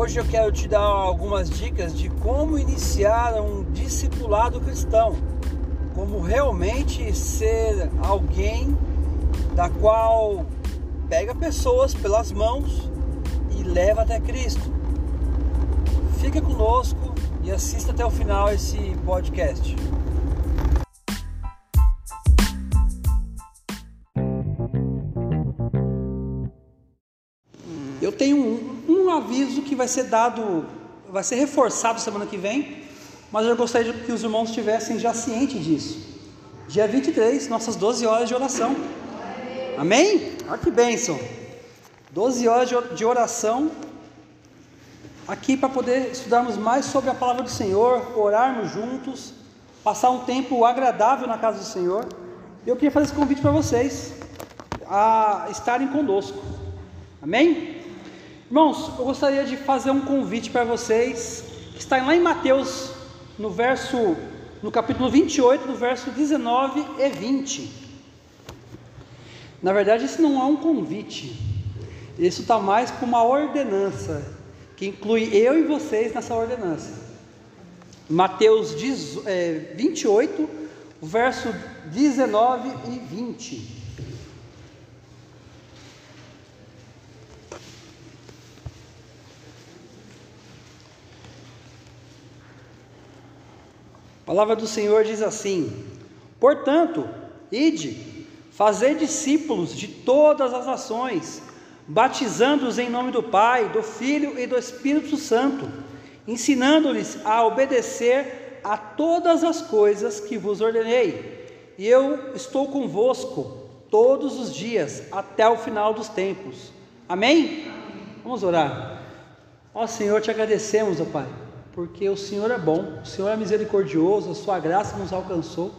Hoje eu quero te dar algumas dicas de como iniciar um discipulado cristão, como realmente ser alguém da qual pega pessoas pelas mãos e leva até Cristo. Fica conosco e assista até o final esse podcast. Aviso que vai ser dado, vai ser reforçado semana que vem, mas eu gostaria que os irmãos estivessem já cientes disso. Dia 23, nossas 12 horas de oração. Amém? Olha que bênção. 12 horas de oração aqui para poder estudarmos mais sobre a palavra do Senhor, orarmos juntos, passar um tempo agradável na casa do Senhor. Eu queria fazer esse convite para vocês a estarem conosco. Amém? Irmãos, eu gostaria de fazer um convite para vocês, que está lá em Mateus, no verso, no capítulo 28, do verso 19 e 20. Na verdade, isso não é um convite, isso está mais para uma ordenança, que inclui eu e vocês nessa ordenança. Mateus 28, verso 19 e 20. Palavra do Senhor diz assim: Portanto, ide, fazei discípulos de todas as nações, batizando-os em nome do Pai, do Filho e do Espírito Santo, ensinando-lhes a obedecer a todas as coisas que vos ordenei. E eu estou convosco todos os dias até o final dos tempos. Amém? Vamos orar. Ó Senhor, te agradecemos, ó Pai porque o Senhor é bom, o Senhor é misericordioso, a Sua graça nos alcançou.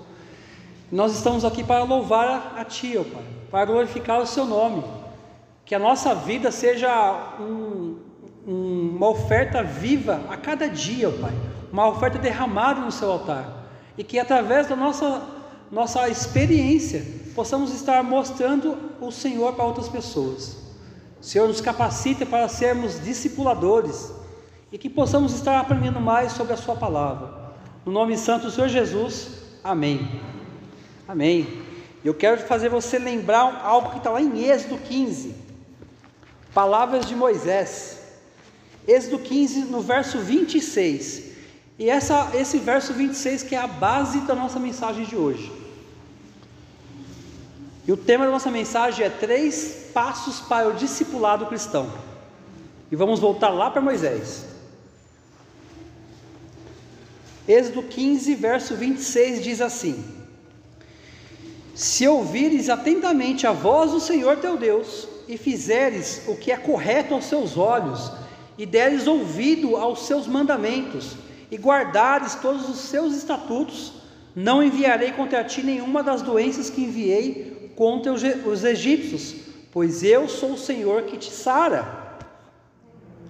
Nós estamos aqui para louvar a Ti, ó Pai, para glorificar o Seu nome, que a nossa vida seja um, um, uma oferta viva a cada dia, ó Pai, uma oferta derramada no Seu altar, e que através da nossa, nossa experiência possamos estar mostrando o Senhor para outras pessoas. O Senhor nos capacita para sermos discipuladores e que possamos estar aprendendo mais sobre a Sua palavra. No nome santo do Senhor Jesus, amém. Amém. Eu quero fazer você lembrar algo que está lá em Êxodo 15, palavras de Moisés. Êxodo 15, no verso 26. E essa, esse verso 26 que é a base da nossa mensagem de hoje. E o tema da nossa mensagem é três passos para o discipulado cristão. E vamos voltar lá para Moisés. Êxodo 15, verso 26 diz assim: Se ouvires atentamente a voz do Senhor teu Deus, e fizeres o que é correto aos seus olhos, e deres ouvido aos seus mandamentos, e guardares todos os seus estatutos, não enviarei contra ti nenhuma das doenças que enviei contra os egípcios, pois eu sou o Senhor que te sara.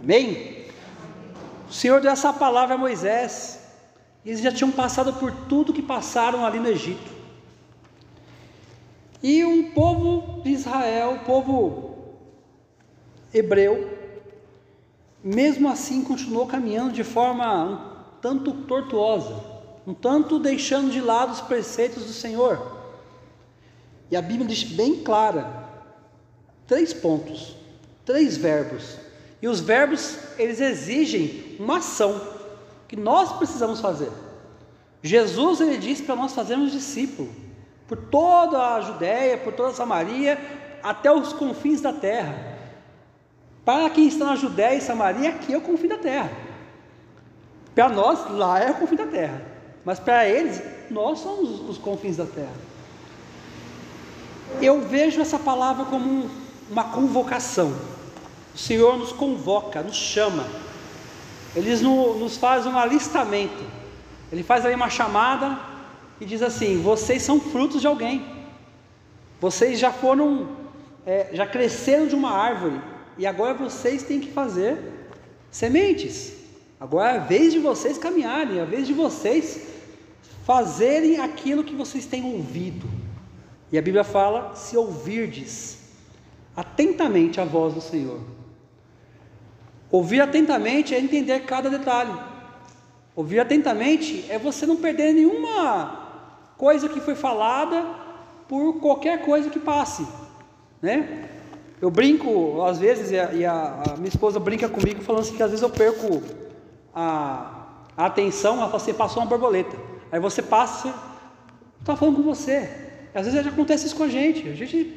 Amém? O Senhor deu essa palavra a Moisés. Eles já tinham passado por tudo que passaram ali no Egito. E um povo de Israel, o povo hebreu, mesmo assim continuou caminhando de forma um tanto tortuosa, um tanto deixando de lado os preceitos do Senhor. E a Bíblia diz bem clara, três pontos, três verbos. E os verbos, eles exigem uma ação que nós precisamos fazer. Jesus ele disse para nós fazermos discípulo por toda a Judéia, por toda a Samaria, até os confins da terra. Para quem está na Judéia e Samaria, aqui é o confim da terra. Para nós, lá é o confim da terra. Mas para eles, nós somos os confins da terra. Eu vejo essa palavra como uma convocação. O Senhor nos convoca, nos chama eles nos faz um alistamento. Ele faz aí uma chamada e diz assim: vocês são frutos de alguém. Vocês já foram, é, já cresceram de uma árvore e agora vocês têm que fazer sementes. Agora é a vez de vocês caminharem, é a vez de vocês fazerem aquilo que vocês têm ouvido. E a Bíblia fala: se ouvirdes atentamente a voz do Senhor. Ouvir atentamente é entender cada detalhe. Ouvir atentamente é você não perder nenhuma coisa que foi falada por qualquer coisa que passe, né? Eu brinco às vezes e a, a minha esposa brinca comigo falando assim que às vezes eu perco a, a atenção, ela fala assim, passou uma borboleta. Aí você passa, está falando com você. Às vezes acontece isso com a gente. A gente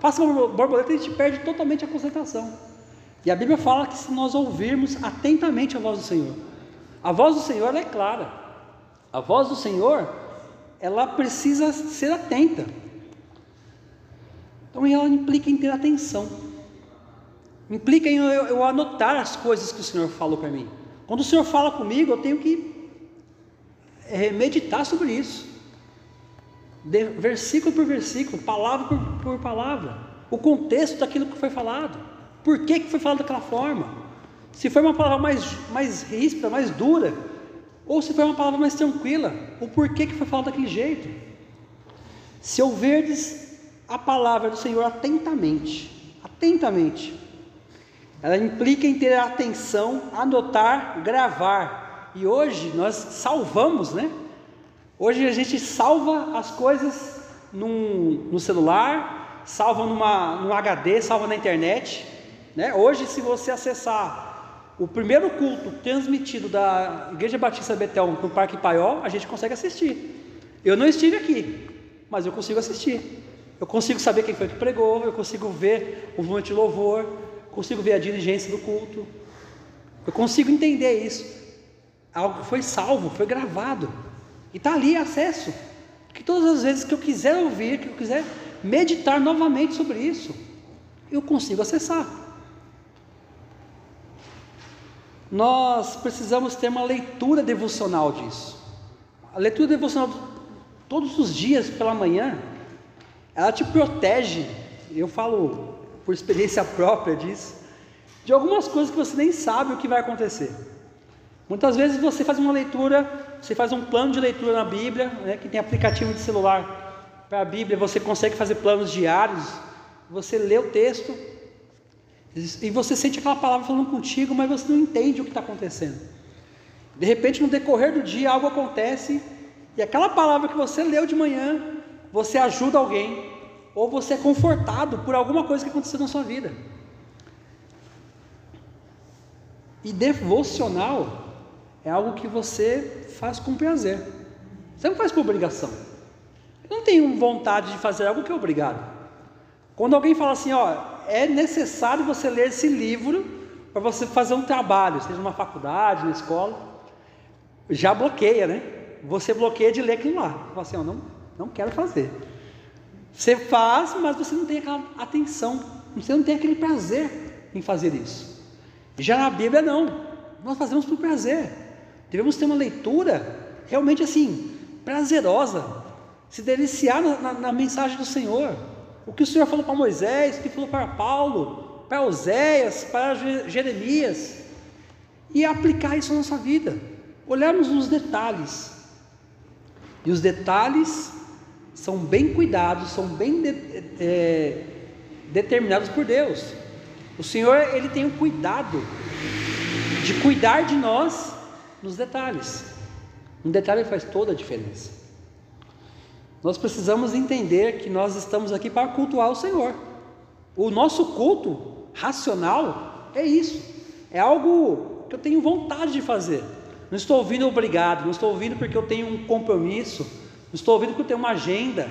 passa uma borboleta e a gente perde totalmente a concentração. E a Bíblia fala que se nós ouvirmos atentamente a voz do Senhor, a voz do Senhor é clara. A voz do Senhor, ela precisa ser atenta. Então ela implica em ter atenção. Implica em eu, eu anotar as coisas que o Senhor falou para mim. Quando o Senhor fala comigo, eu tenho que é, meditar sobre isso. De, versículo por versículo, palavra por, por, palavra. O contexto daquilo que foi falado. Por que, que foi falado daquela forma? Se foi uma palavra mais, mais ríspida, mais dura, ou se foi uma palavra mais tranquila, o porquê que foi falado daquele jeito. Se ouverdes a palavra do Senhor atentamente, atentamente, ela implica em ter atenção, anotar, gravar. E hoje nós salvamos, né? Hoje a gente salva as coisas num, no celular, salva numa, num HD, salva na internet. Né? Hoje, se você acessar o primeiro culto transmitido da Igreja Batista Betel no Parque Paiol, a gente consegue assistir. Eu não estive aqui, mas eu consigo assistir. Eu consigo saber quem foi que pregou, eu consigo ver o movimento de louvor, consigo ver a diligência do culto. Eu consigo entender isso. Algo foi salvo, foi gravado. E está ali acesso. Que todas as vezes que eu quiser ouvir, que eu quiser meditar novamente sobre isso, eu consigo acessar. Nós precisamos ter uma leitura devocional disso. A leitura devocional todos os dias pela manhã, ela te protege. Eu falo por experiência própria disso, de algumas coisas que você nem sabe o que vai acontecer. Muitas vezes você faz uma leitura, você faz um plano de leitura na Bíblia, né, que tem aplicativo de celular para a Bíblia, você consegue fazer planos diários, você lê o texto, e você sente aquela palavra falando contigo, mas você não entende o que está acontecendo. De repente, no decorrer do dia, algo acontece, e aquela palavra que você leu de manhã, você ajuda alguém, ou você é confortado por alguma coisa que aconteceu na sua vida. E devocional é algo que você faz com prazer. Você não faz por obrigação. Eu não tenho vontade de fazer algo que é obrigado. Quando alguém fala assim, ó, é necessário você ler esse livro para você fazer um trabalho, seja numa faculdade, na escola. Já bloqueia, né? Você bloqueia de ler aquilo lá. Fala assim, ó, não, não quero fazer. Você faz, mas você não tem aquela atenção, você não tem aquele prazer em fazer isso. Já na Bíblia não. Nós fazemos por prazer. Devemos ter uma leitura realmente assim, prazerosa, se deliciar na, na, na mensagem do Senhor. O que o Senhor falou para Moisés, o que falou para Paulo, para Oséias, para Jeremias, e aplicar isso na nossa vida. Olharmos nos detalhes. E os detalhes são bem cuidados, são bem de, é, determinados por Deus. O Senhor ele tem o cuidado de cuidar de nós nos detalhes. Um detalhe faz toda a diferença. Nós precisamos entender que nós estamos aqui para cultuar o Senhor. O nosso culto racional é isso. É algo que eu tenho vontade de fazer. Não estou ouvindo obrigado, não estou ouvindo porque eu tenho um compromisso, não estou ouvindo porque eu tenho uma agenda.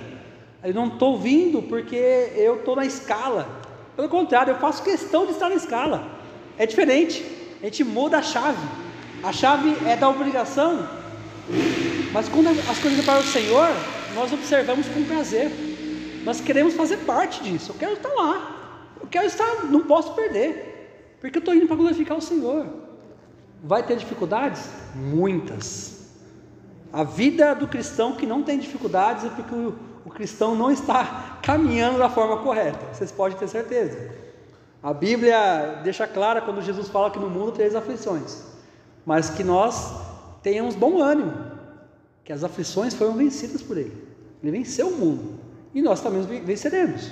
Eu não estou ouvindo porque eu estou na escala. Pelo contrário, eu faço questão de estar na escala. É diferente. A gente muda a chave. A chave é da obrigação. Mas quando as coisas para o Senhor, nós observamos com prazer. Nós queremos fazer parte disso. Eu quero estar lá. Eu quero estar, não posso perder. Porque eu estou indo para glorificar o Senhor. Vai ter dificuldades? Muitas. A vida do cristão que não tem dificuldades é porque o, o cristão não está caminhando da forma correta. Vocês podem ter certeza. A Bíblia deixa clara quando Jesus fala que no mundo três aflições, mas que nós tenhamos bom ânimo, que as aflições foram vencidas por Ele. Ele venceu o mundo e nós também venceremos.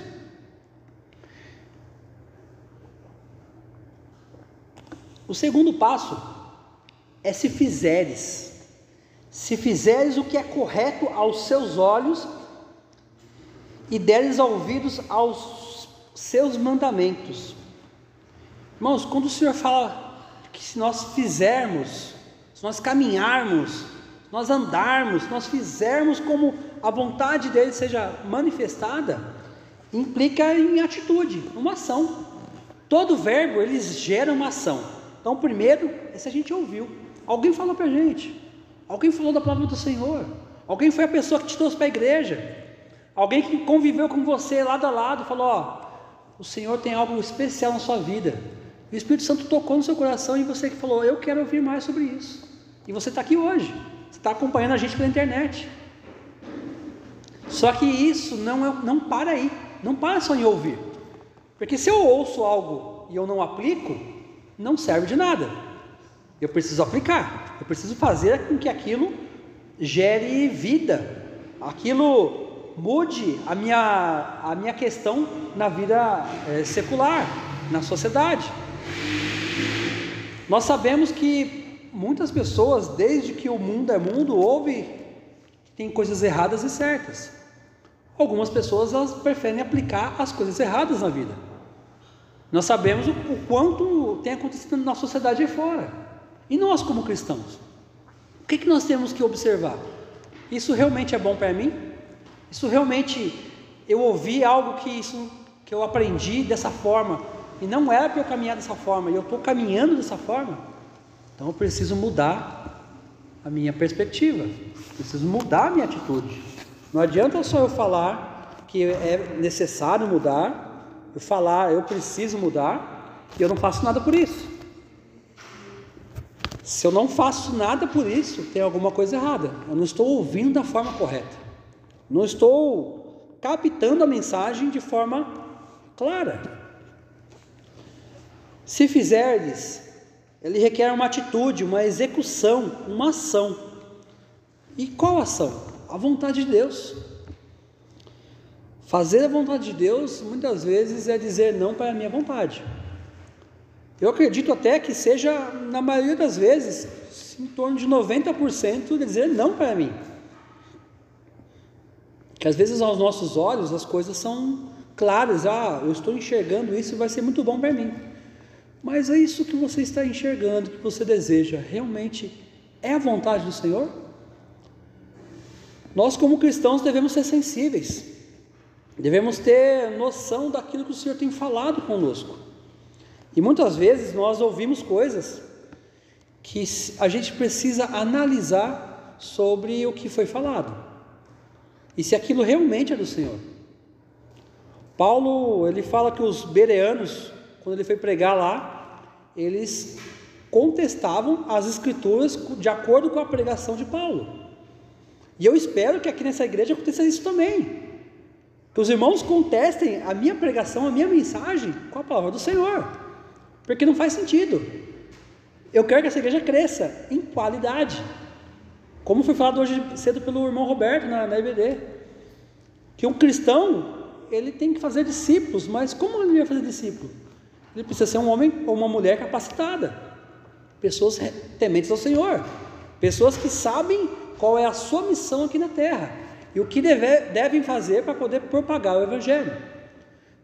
O segundo passo é se fizeres. Se fizeres o que é correto aos seus olhos e deres ouvidos aos seus mandamentos. Irmãos, quando o Senhor fala que se nós fizermos, se nós caminharmos, nós andarmos, nós fizermos como a vontade dele seja manifestada, implica em atitude, uma ação. Todo verbo eles gera uma ação. Então, primeiro é se a gente ouviu. Alguém falou para a gente, alguém falou da palavra do Senhor, alguém foi a pessoa que te trouxe para a igreja, alguém que conviveu com você lado a lado, falou: Ó, o Senhor tem algo especial na sua vida. O Espírito Santo tocou no seu coração e você que falou: Eu quero ouvir mais sobre isso. E você está aqui hoje, está acompanhando a gente pela internet. Só que isso não, é, não para aí, não para só em ouvir. Porque se eu ouço algo e eu não aplico, não serve de nada. Eu preciso aplicar, eu preciso fazer com que aquilo gere vida, aquilo mude a minha, a minha questão na vida é, secular, na sociedade. Nós sabemos que muitas pessoas, desde que o mundo é mundo, que tem coisas erradas e certas. Algumas pessoas elas preferem aplicar as coisas erradas na vida. Nós sabemos o, o quanto tem acontecido na sociedade aí fora. E nós, como cristãos, o que, que nós temos que observar? Isso realmente é bom para mim? Isso realmente eu ouvi algo que isso que eu aprendi dessa forma e não era para eu caminhar dessa forma, e eu estou caminhando dessa forma, então eu preciso mudar a minha perspectiva, preciso mudar a minha atitude. Não adianta só eu falar que é necessário mudar, eu falar eu preciso mudar, e eu não faço nada por isso. Se eu não faço nada por isso, tem alguma coisa errada. Eu não estou ouvindo da forma correta. Não estou captando a mensagem de forma clara. Se fizerdes, ele requer uma atitude, uma execução, uma ação. E qual ação? A vontade de Deus. Fazer a vontade de Deus muitas vezes é dizer não para a minha vontade. Eu acredito até que seja, na maioria das vezes, em torno de 90% de dizer não para mim. Que às vezes aos nossos olhos as coisas são claras, ah, eu estou enxergando isso e vai ser muito bom para mim. Mas é isso que você está enxergando, que você deseja, realmente é a vontade do Senhor? Nós, como cristãos, devemos ser sensíveis, devemos ter noção daquilo que o Senhor tem falado conosco. E muitas vezes nós ouvimos coisas que a gente precisa analisar sobre o que foi falado e se aquilo realmente é do Senhor. Paulo, ele fala que os bereanos quando ele foi pregar lá, eles contestavam as escrituras de acordo com a pregação de Paulo. E eu espero que aqui nessa igreja aconteça isso também. Que os irmãos contestem a minha pregação, a minha mensagem com a palavra do Senhor. Porque não faz sentido. Eu quero que essa igreja cresça em qualidade. Como foi falado hoje cedo pelo irmão Roberto na, na IBD. Que um cristão, ele tem que fazer discípulos, mas como ele vai fazer discípulo? Ele precisa ser um homem ou uma mulher capacitada, pessoas tementes ao Senhor, pessoas que sabem qual é a sua missão aqui na terra e o que deve, devem fazer para poder propagar o Evangelho.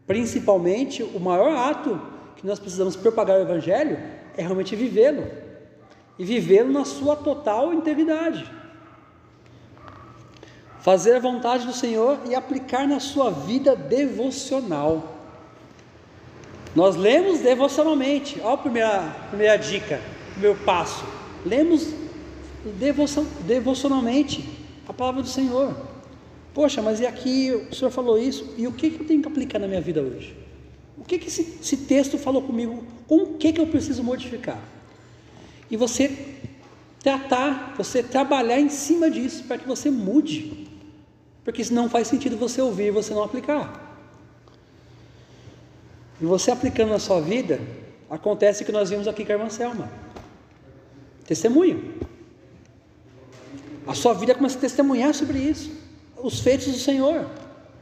Principalmente, o maior ato que nós precisamos propagar o Evangelho é realmente vivê-lo e vivê-lo na sua total integridade. Fazer a vontade do Senhor e aplicar na sua vida devocional. Nós lemos devocionalmente. Olha a primeira, primeira dica, primeiro passo. Lemos devoção, devocionalmente a palavra do Senhor. Poxa, mas e aqui o Senhor falou isso, e o que, que eu tenho que aplicar na minha vida hoje? O que, que esse, esse texto falou comigo? Com o que, que eu preciso modificar? E você tratar, você trabalhar em cima disso para que você mude. Porque senão não faz sentido você ouvir e você não aplicar. E você aplicando na sua vida, acontece o que nós vimos aqui com a irmã Selma. Testemunho. A sua vida começa a testemunhar sobre isso, os feitos do Senhor.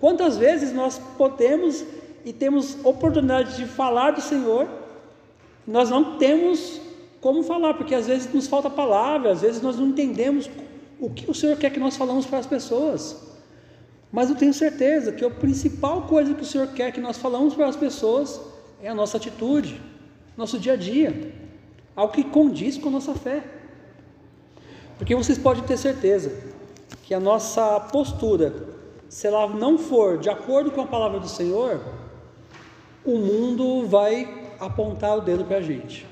Quantas vezes nós podemos e temos oportunidade de falar do Senhor, nós não temos como falar, porque às vezes nos falta palavra, às vezes nós não entendemos o que o Senhor quer que nós falamos para as pessoas. Mas eu tenho certeza que a principal coisa que o Senhor quer que nós falamos para as pessoas é a nossa atitude, nosso dia a dia, algo que condiz com a nossa fé. Porque vocês podem ter certeza que a nossa postura, se ela não for de acordo com a palavra do Senhor, o mundo vai apontar o dedo para a gente.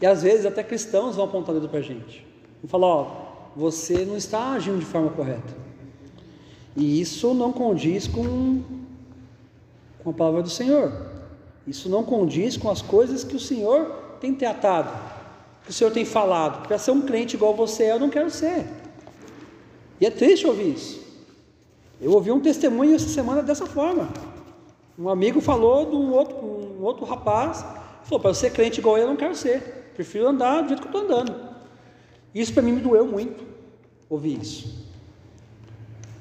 E às vezes até cristãos vão apontar o dedo para a gente. Vão falar, ó, você não está agindo de forma correta. E isso não condiz com, com a palavra do Senhor. Isso não condiz com as coisas que o Senhor tem tratado, que o Senhor tem falado. Para ser um crente igual você, eu não quero ser. E é triste ouvir isso. Eu ouvi um testemunho essa semana dessa forma. Um amigo falou de um outro, um outro rapaz, falou, para ser crente igual eu, eu não quero ser. Prefiro andar do jeito que eu estou andando. Isso para mim me doeu muito, ouvir isso.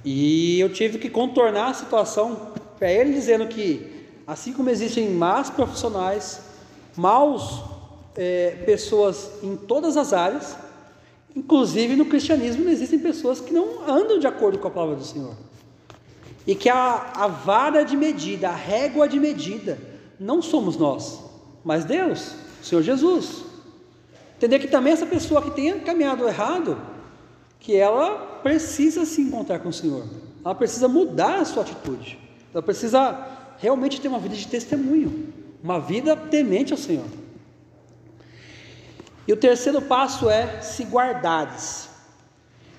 E eu tive que contornar a situação para ele dizendo que, assim como existem más profissionais, maus é, pessoas em todas as áreas, inclusive no cristianismo existem pessoas que não andam de acordo com a palavra do Senhor. E que a, a vara de medida, a régua de medida, não somos nós, mas Deus, o Senhor Jesus. Entender que também essa pessoa que tenha caminhado errado, que ela precisa se encontrar com o Senhor. Ela precisa mudar a sua atitude. Ela precisa realmente ter uma vida de testemunho, uma vida temente ao Senhor. E o terceiro passo é se guardares.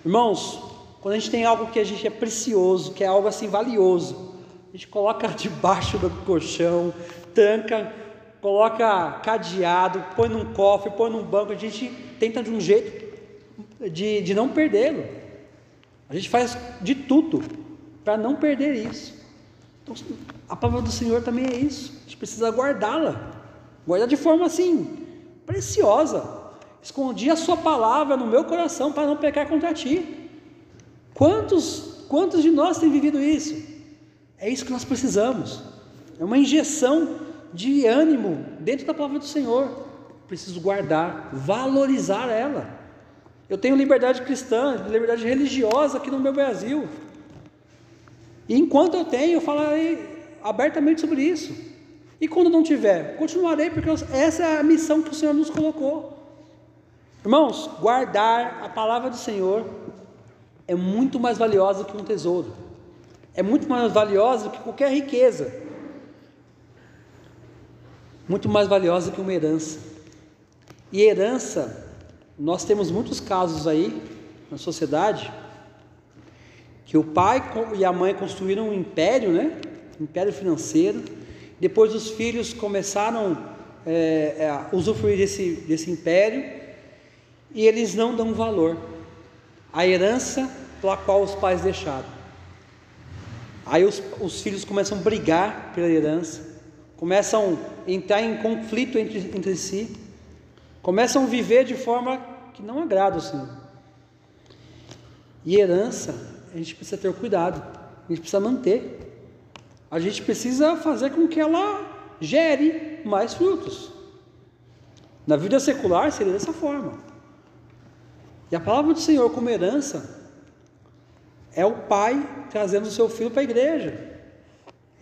Irmãos, quando a gente tem algo que a gente é precioso, que é algo assim valioso, a gente coloca debaixo do colchão, tranca coloca cadeado, põe num cofre, põe num banco, a gente tenta de um jeito de, de não perdê-lo. A gente faz de tudo para não perder isso. Então, a palavra do Senhor também é isso. A gente precisa guardá-la, guardar de forma assim preciosa. Escondi a sua palavra no meu coração para não pecar contra ti. Quantos, quantos de nós têm vivido isso? É isso que nós precisamos. É uma injeção de ânimo dentro da palavra do Senhor. Preciso guardar, valorizar ela. Eu tenho liberdade cristã, liberdade religiosa aqui no meu Brasil. E enquanto eu tenho, eu falarei abertamente sobre isso. E quando não tiver, continuarei, porque essa é a missão que o Senhor nos colocou. Irmãos, guardar a palavra do Senhor é muito mais valiosa que um tesouro, é muito mais valiosa que qualquer riqueza muito mais valiosa que uma herança. E herança, nós temos muitos casos aí na sociedade que o pai e a mãe construíram um império, né? Um império financeiro. Depois os filhos começaram é, é, a usufruir desse, desse império e eles não dão valor à herança pela qual os pais deixaram. Aí os, os filhos começam a brigar pela herança começam a entrar em conflito entre, entre si, começam a viver de forma que não agrada ao Senhor. E herança, a gente precisa ter cuidado, a gente precisa manter, a gente precisa fazer com que ela gere mais frutos. Na vida secular seria dessa forma. E a palavra do Senhor como herança é o pai trazendo o seu filho para a igreja,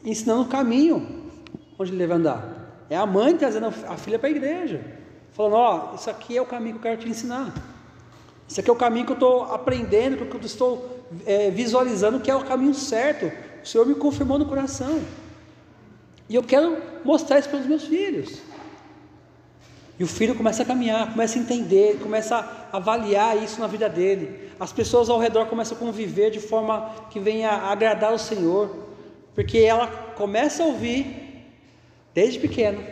ensinando o caminho, onde ele deve andar. É a mãe trazendo a filha para a igreja, falando: Ó, oh, isso aqui é o caminho que eu quero te ensinar. Isso aqui é o caminho que eu estou aprendendo, que eu estou é, visualizando, que é o caminho certo. O Senhor me confirmou no coração. E eu quero mostrar isso para os meus filhos. E o filho começa a caminhar, começa a entender, começa a avaliar isso na vida dele. As pessoas ao redor começam a conviver de forma que venha agradar o Senhor, porque ela começa a ouvir desde pequeno.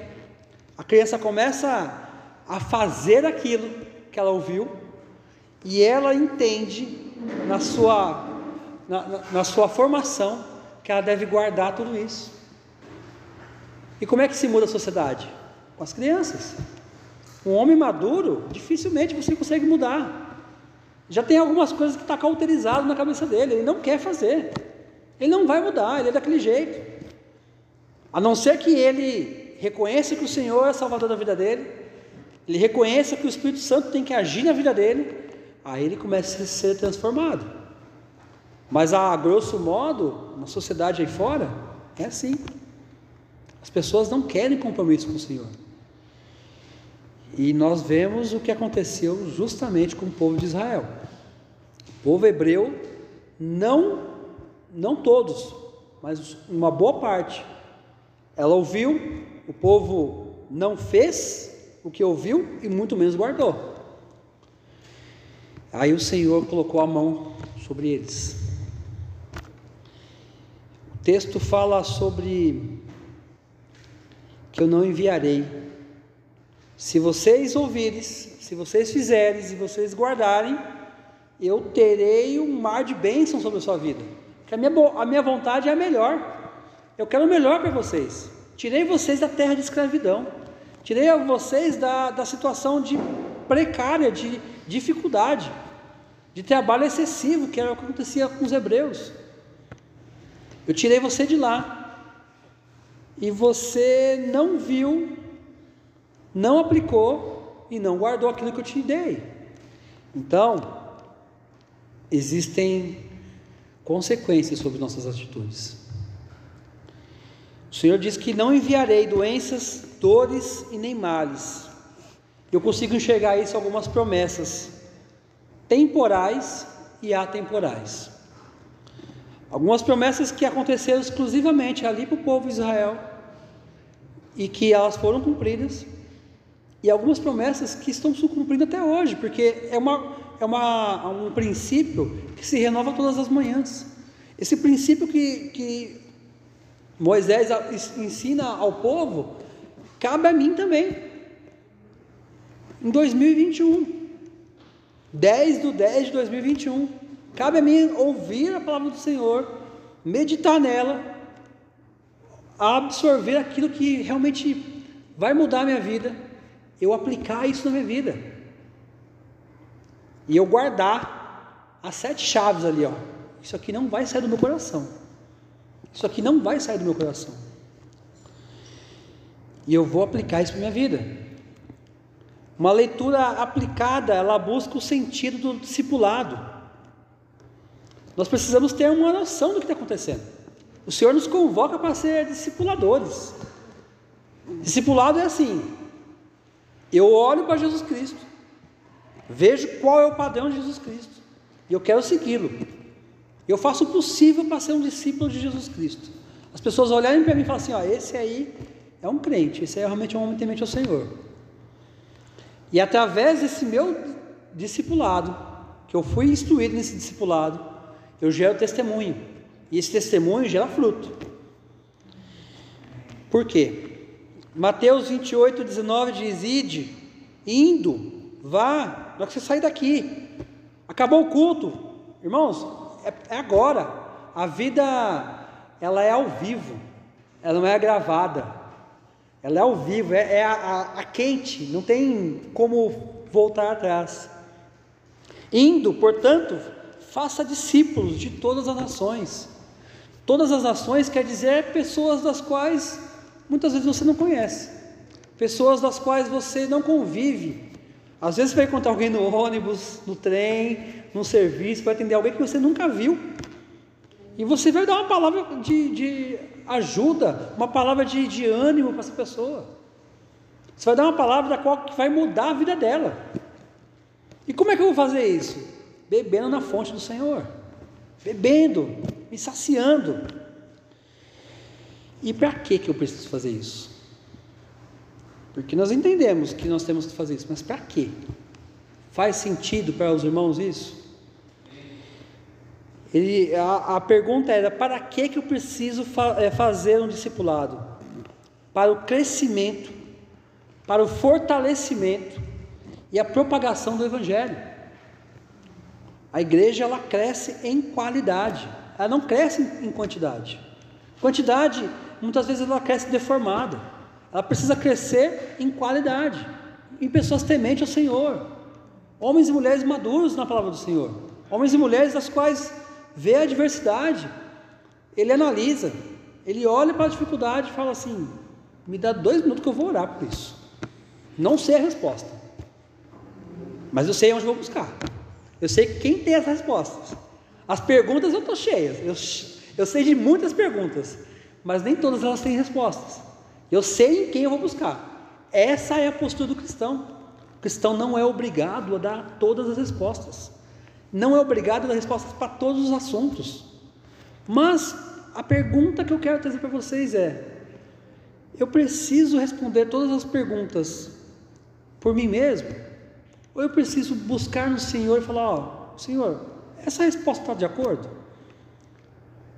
A criança começa a fazer aquilo que ela ouviu e ela entende na sua, na, na, na sua formação que ela deve guardar tudo isso. E como é que se muda a sociedade? Com as crianças. Um homem maduro, dificilmente você consegue mudar. Já tem algumas coisas que está cauterizado na cabeça dele, ele não quer fazer. Ele não vai mudar, ele é daquele jeito. A não ser que ele reconheça que o Senhor é salvador da vida dele, ele reconheça que o Espírito Santo tem que agir na vida dele, aí ele começa a ser transformado. Mas a grosso modo, na sociedade aí fora, é assim. As pessoas não querem compromisso com o Senhor. E nós vemos o que aconteceu justamente com o povo de Israel. O povo hebreu, não, não todos, mas uma boa parte, ela ouviu, o povo não fez o que ouviu e muito menos guardou. Aí o Senhor colocou a mão sobre eles. O texto fala sobre que eu não enviarei. Se vocês ouvirem, se vocês fizerem e vocês guardarem, eu terei um mar de bênção sobre a sua vida. Porque a minha, a minha vontade é a melhor. Eu quero o melhor para vocês. Tirei vocês da terra de escravidão. Tirei vocês da, da situação de precária, de dificuldade, de trabalho excessivo, que era o que acontecia com os hebreus. Eu tirei você de lá. E você não viu, não aplicou e não guardou aquilo que eu te dei. Então, existem consequências sobre nossas atitudes. O Senhor diz que não enviarei doenças, dores e nem males. Eu consigo enxergar isso algumas promessas temporais e atemporais. Algumas promessas que aconteceram exclusivamente ali para o povo de Israel e que elas foram cumpridas, e algumas promessas que estão se cumprindo até hoje, porque é, uma, é uma, um princípio que se renova todas as manhãs. Esse princípio que, que Moisés ensina ao povo, cabe a mim também. Em 2021, 10 de 10 de 2021, cabe a mim ouvir a palavra do Senhor, meditar nela, absorver aquilo que realmente vai mudar a minha vida, eu aplicar isso na minha vida. E eu guardar as sete chaves ali, ó. Isso aqui não vai sair do meu coração. Isso aqui não vai sair do meu coração. E eu vou aplicar isso para minha vida. Uma leitura aplicada, ela busca o sentido do discipulado. Nós precisamos ter uma noção do que está acontecendo. O Senhor nos convoca para ser discipuladores. Discipulado é assim: eu olho para Jesus Cristo, vejo qual é o padrão de Jesus Cristo, e eu quero segui-lo. Eu faço o possível para ser um discípulo de Jesus Cristo. As pessoas olharem para mim e falam assim: ó, esse aí é um crente, esse é realmente um homem temente ao Senhor. E através desse meu discipulado, que eu fui instruído nesse discipulado, eu gero testemunho. E esse testemunho gera fruto. Por quê? Mateus 28, 19 diz: Ide, indo, vá, na hora que você sair daqui. Acabou o culto. Irmãos, é, é agora. A vida, ela é ao vivo, ela não é gravada, ela é ao vivo, é, é a, a, a quente, não tem como voltar atrás. Indo, portanto, faça discípulos de todas as nações. Todas as nações quer dizer pessoas das quais muitas vezes você não conhece, pessoas das quais você não convive. Às vezes você vai encontrar alguém no ônibus, no trem, num serviço, vai atender alguém que você nunca viu. E você vai dar uma palavra de, de ajuda, uma palavra de, de ânimo para essa pessoa. Você vai dar uma palavra da qual que vai mudar a vida dela. E como é que eu vou fazer isso? Bebendo na fonte do Senhor. Bebendo, me saciando. E para que que eu preciso fazer isso? Porque nós entendemos que nós temos que fazer isso, mas para quê? Faz sentido para os irmãos isso? Ele, a, a, pergunta era: para que, que eu preciso fa é, fazer um discipulado? Para o crescimento, para o fortalecimento e a propagação do Evangelho. A igreja ela cresce em qualidade, ela não cresce em quantidade. Quantidade, muitas vezes, ela cresce deformada. Ela precisa crescer em qualidade, em pessoas tementes ao Senhor, homens e mulheres maduros na palavra do Senhor, homens e mulheres das quais vê a adversidade, ele analisa, ele olha para a dificuldade e fala assim: me dá dois minutos que eu vou orar por isso. Não sei a resposta. Mas eu sei onde vou buscar. Eu sei quem tem as respostas. As perguntas eu estou cheia. Eu, eu sei de muitas perguntas, mas nem todas elas têm respostas. Eu sei em quem eu vou buscar. Essa é a postura do cristão. O cristão não é obrigado a dar todas as respostas. Não é obrigado a dar respostas para todos os assuntos. Mas a pergunta que eu quero trazer para vocês é: eu preciso responder todas as perguntas por mim mesmo? Ou eu preciso buscar no Senhor e falar: Ó, Senhor, essa resposta está de acordo?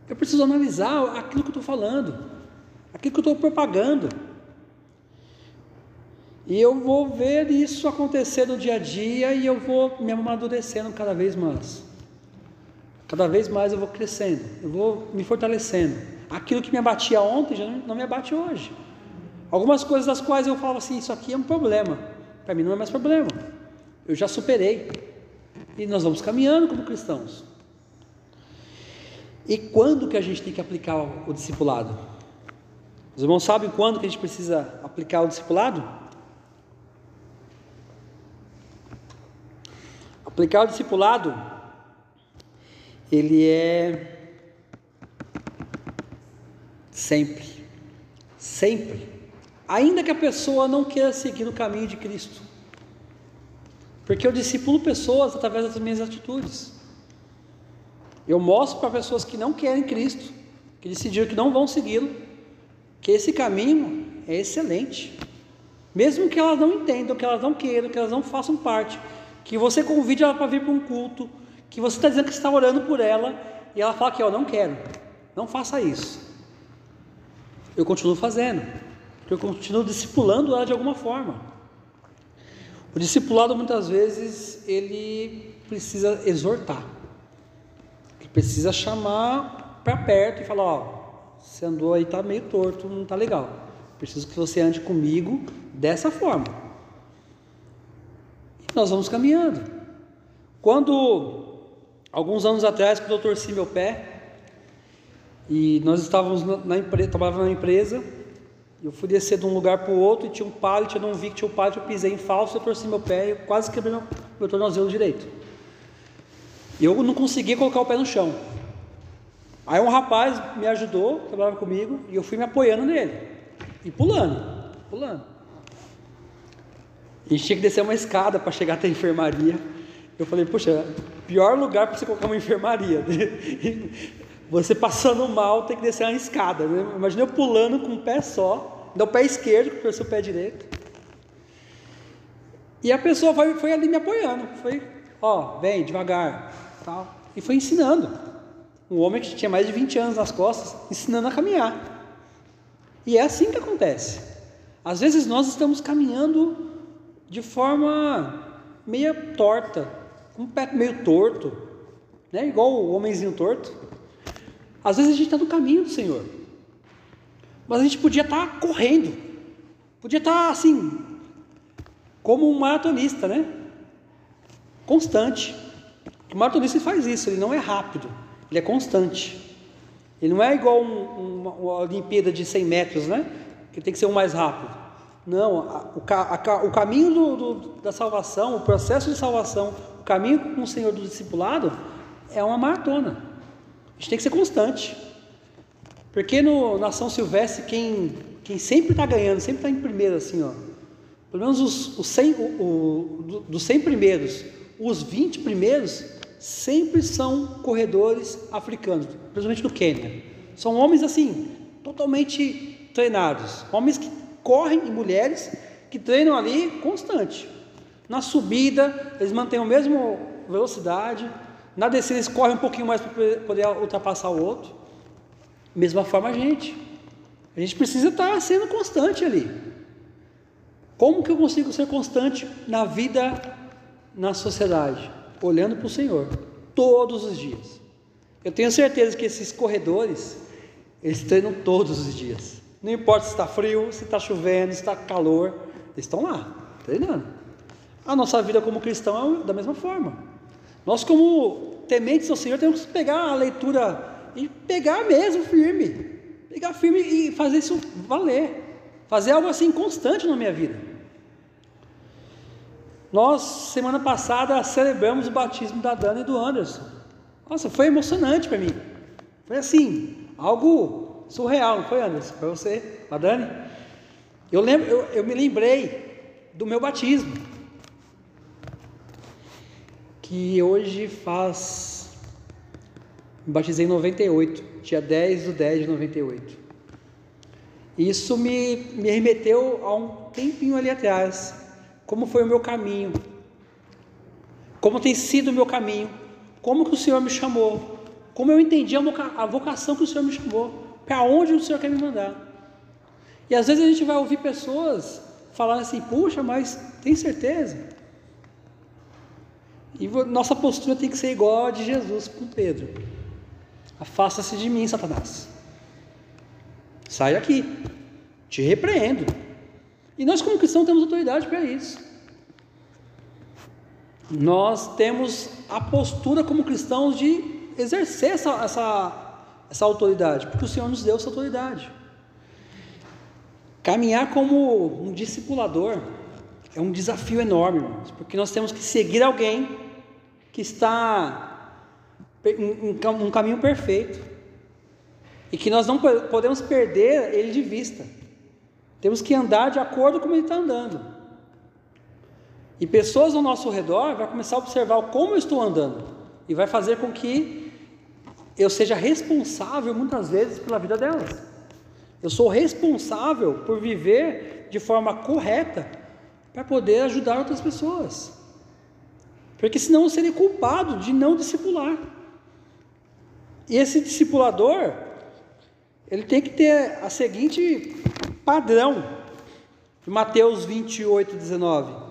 Eu preciso analisar aquilo que eu estou falando, aquilo que eu estou propagando. E eu vou ver isso acontecer no dia a dia e eu vou me amadurecendo cada vez mais. Cada vez mais eu vou crescendo, eu vou me fortalecendo. Aquilo que me abatia ontem já não me abate hoje. Algumas coisas das quais eu falava assim, isso aqui é um problema. Para mim não é mais problema. Eu já superei. E nós vamos caminhando como cristãos. E quando que a gente tem que aplicar o discipulado? Os irmãos sabem quando que a gente precisa aplicar o discipulado? Aplicar o discipulado, ele é sempre, sempre, ainda que a pessoa não queira seguir o caminho de Cristo. Porque eu discipulo pessoas através das minhas atitudes. Eu mostro para pessoas que não querem Cristo, que decidiram que não vão segui-lo, que esse caminho é excelente. Mesmo que elas não entendam, que elas não queiram, que elas não façam parte, que você convide ela para vir para um culto, que você está dizendo que está orando por ela, e ela fala que eu não quero, não faça isso. Eu continuo fazendo, porque eu continuo discipulando ela de alguma forma. O discipulado muitas vezes ele precisa exortar, ele precisa chamar para perto e falar: ó, você andou aí tá meio torto, não tá legal. Preciso que você ande comigo dessa forma. Nós vamos caminhando. Quando alguns anos atrás, quando eu torci meu pé e nós estávamos na empresa, trabalhava na empresa eu fui descer de um lugar para o outro e tinha um pallet, eu não vi que tinha um pallet, eu pisei em falso, eu torci meu pé e quase quebrei meu, meu tornozelo direito. E eu não conseguia colocar o pé no chão. Aí um rapaz me ajudou, trabalhava comigo, e eu fui me apoiando nele. E pulando, pulando. E tinha que descer uma escada para chegar até a enfermaria. Eu falei, puxa, pior lugar para você colocar uma enfermaria. Você passando mal tem que descer uma escada. Né? Imagina eu pulando com um pé só dá o pé esquerdo, que foi o pé direito. E a pessoa foi, foi ali me apoiando, foi, ó, vem devagar, tal. E foi ensinando. Um homem que tinha mais de 20 anos nas costas, ensinando a caminhar. E é assim que acontece. Às vezes nós estamos caminhando de forma meia torta, com o pé meio torto, né? igual o homenzinho torto. Às vezes a gente está no caminho do Senhor. Mas a gente podia estar tá correndo, podia estar tá, assim, como um maratonista, né? Constante. O maratonista faz isso, ele não é rápido, ele é constante. Ele não é igual um, uma, uma Olimpíada de 100 metros, né? Que tem que ser o um mais rápido. Não, a, o, a, o, caminho do, do, da salvação, o processo de salvação, o caminho com o Senhor do discipulado é uma maratona. A gente tem que ser constante. Porque no, na ação silvestre, quem, quem sempre está ganhando, sempre está em primeiro, assim, ó. Pelo menos os, os 100, o, o, dos 100 primeiros, os 20 primeiros sempre são corredores africanos, principalmente do Quênia. São homens assim, totalmente treinados. Homens que correm e mulheres que treinam ali constante. Na subida, eles mantêm a mesma velocidade. Na descida, eles correm um pouquinho mais para poder ultrapassar o outro. Mesma forma a gente. A gente precisa estar sendo constante ali. Como que eu consigo ser constante na vida, na sociedade? Olhando para o Senhor, todos os dias. Eu tenho certeza que esses corredores, eles treinam todos os dias. Não importa se está frio, se está chovendo, se está calor, eles estão lá, treinando. A nossa vida como cristão é da mesma forma. Nós, como tementes ao Senhor, temos que pegar a leitura e pegar mesmo firme, pegar firme e fazer isso valer, fazer algo assim constante na minha vida. Nós, semana passada, celebramos o batismo da Dana e do Anderson. Nossa, foi emocionante para mim. Foi assim, algo surreal, não foi, Anderson? Para você, para Dani? Eu, lembro, eu, eu me lembrei do meu batismo, que hoje faz. Me batizei em 98, dia 10 do 10 de 98. Isso me, me remeteu a um tempinho ali atrás, como foi o meu caminho, como tem sido o meu caminho, como que o Senhor me chamou, como eu entendi a vocação que o Senhor me chamou, para onde o Senhor quer me mandar. E às vezes a gente vai ouvir pessoas falando assim, puxa, mas tem certeza? E nossa postura tem que ser igual a de Jesus com Pedro. Afasta-se de mim, Satanás. Sai daqui. Te repreendo. E nós, como cristãos, temos autoridade para isso. Nós temos a postura como cristãos de exercer essa, essa, essa autoridade, porque o Senhor nos deu essa autoridade. Caminhar como um discipulador é um desafio enorme, irmãos, porque nós temos que seguir alguém que está um caminho perfeito e que nós não podemos perder ele de vista. Temos que andar de acordo com ele está andando. E pessoas ao nosso redor vão começar a observar como eu estou andando e vai fazer com que eu seja responsável muitas vezes pela vida delas. Eu sou responsável por viver de forma correta para poder ajudar outras pessoas. Porque senão eu seria culpado de não discipular. E esse discipulador, ele tem que ter a seguinte padrão, Mateus 28, 19.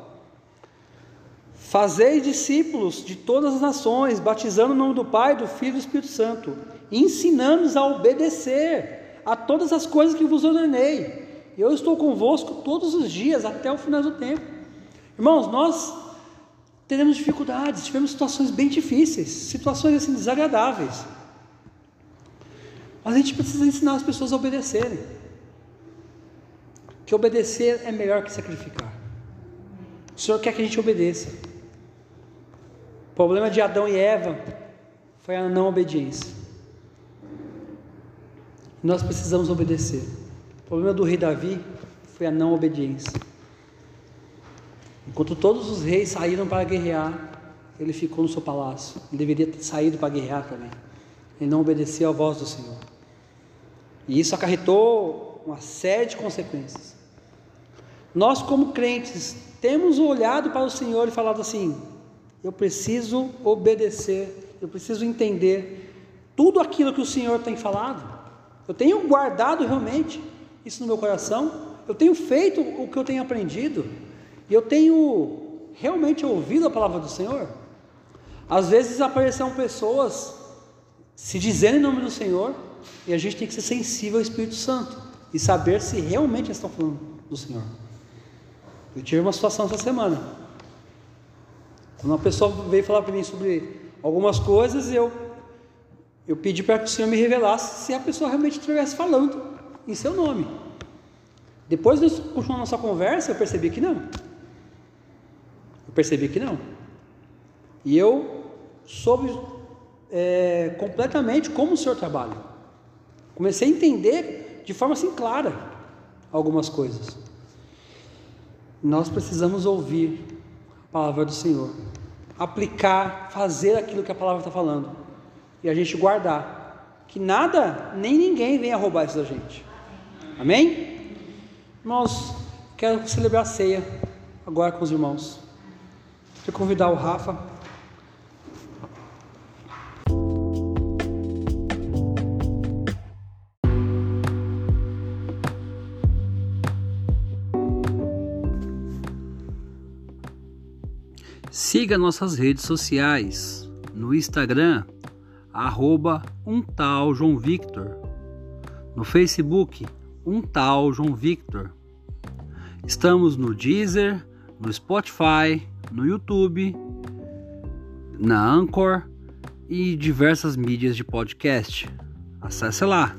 Fazei discípulos de todas as nações, batizando o nome do Pai, do Filho e do Espírito Santo, ensinando-os a obedecer a todas as coisas que vos ordenei. Eu estou convosco todos os dias, até o final do tempo. Irmãos, nós teremos dificuldades, tivemos situações bem difíceis, situações assim desagradáveis. Mas a gente precisa ensinar as pessoas a obedecerem. Que obedecer é melhor que sacrificar. O Senhor quer que a gente obedeça. O problema de Adão e Eva foi a não obediência. Nós precisamos obedecer. O problema do rei Davi foi a não obediência. Enquanto todos os reis saíram para guerrear, ele ficou no seu palácio. Ele deveria ter saído para guerrear também. Ele não obedeceu à voz do Senhor. E isso acarretou uma série de consequências. Nós, como crentes, temos olhado para o Senhor e falado assim: eu preciso obedecer, eu preciso entender tudo aquilo que o Senhor tem falado. Eu tenho guardado realmente isso no meu coração, eu tenho feito o que eu tenho aprendido, e eu tenho realmente ouvido a palavra do Senhor. Às vezes apareceram pessoas se dizendo em nome do Senhor, e a gente tem que ser sensível ao Espírito Santo e saber se realmente estão falando do Senhor. Eu tive uma situação essa semana. Uma pessoa veio falar para mim sobre algumas coisas e eu, eu pedi para que o Senhor me revelasse se a pessoa realmente estivesse falando em seu nome. Depois de continuar nossa conversa, eu percebi que não. Eu percebi que não. E eu soube é, completamente como o Senhor trabalha. Comecei a entender de forma assim clara algumas coisas. Nós precisamos ouvir palavra do Senhor, aplicar, fazer aquilo que a palavra está falando e a gente guardar, que nada nem ninguém venha roubar isso da gente. Amém? Irmãos, quero celebrar a ceia agora com os irmãos. Quero convidar o Rafa Siga nossas redes sociais no Instagram, arroba um tal João Victor, no Facebook, um tal João Victor. Estamos no Deezer, no Spotify, no YouTube, na Anchor e diversas mídias de podcast. Acesse lá.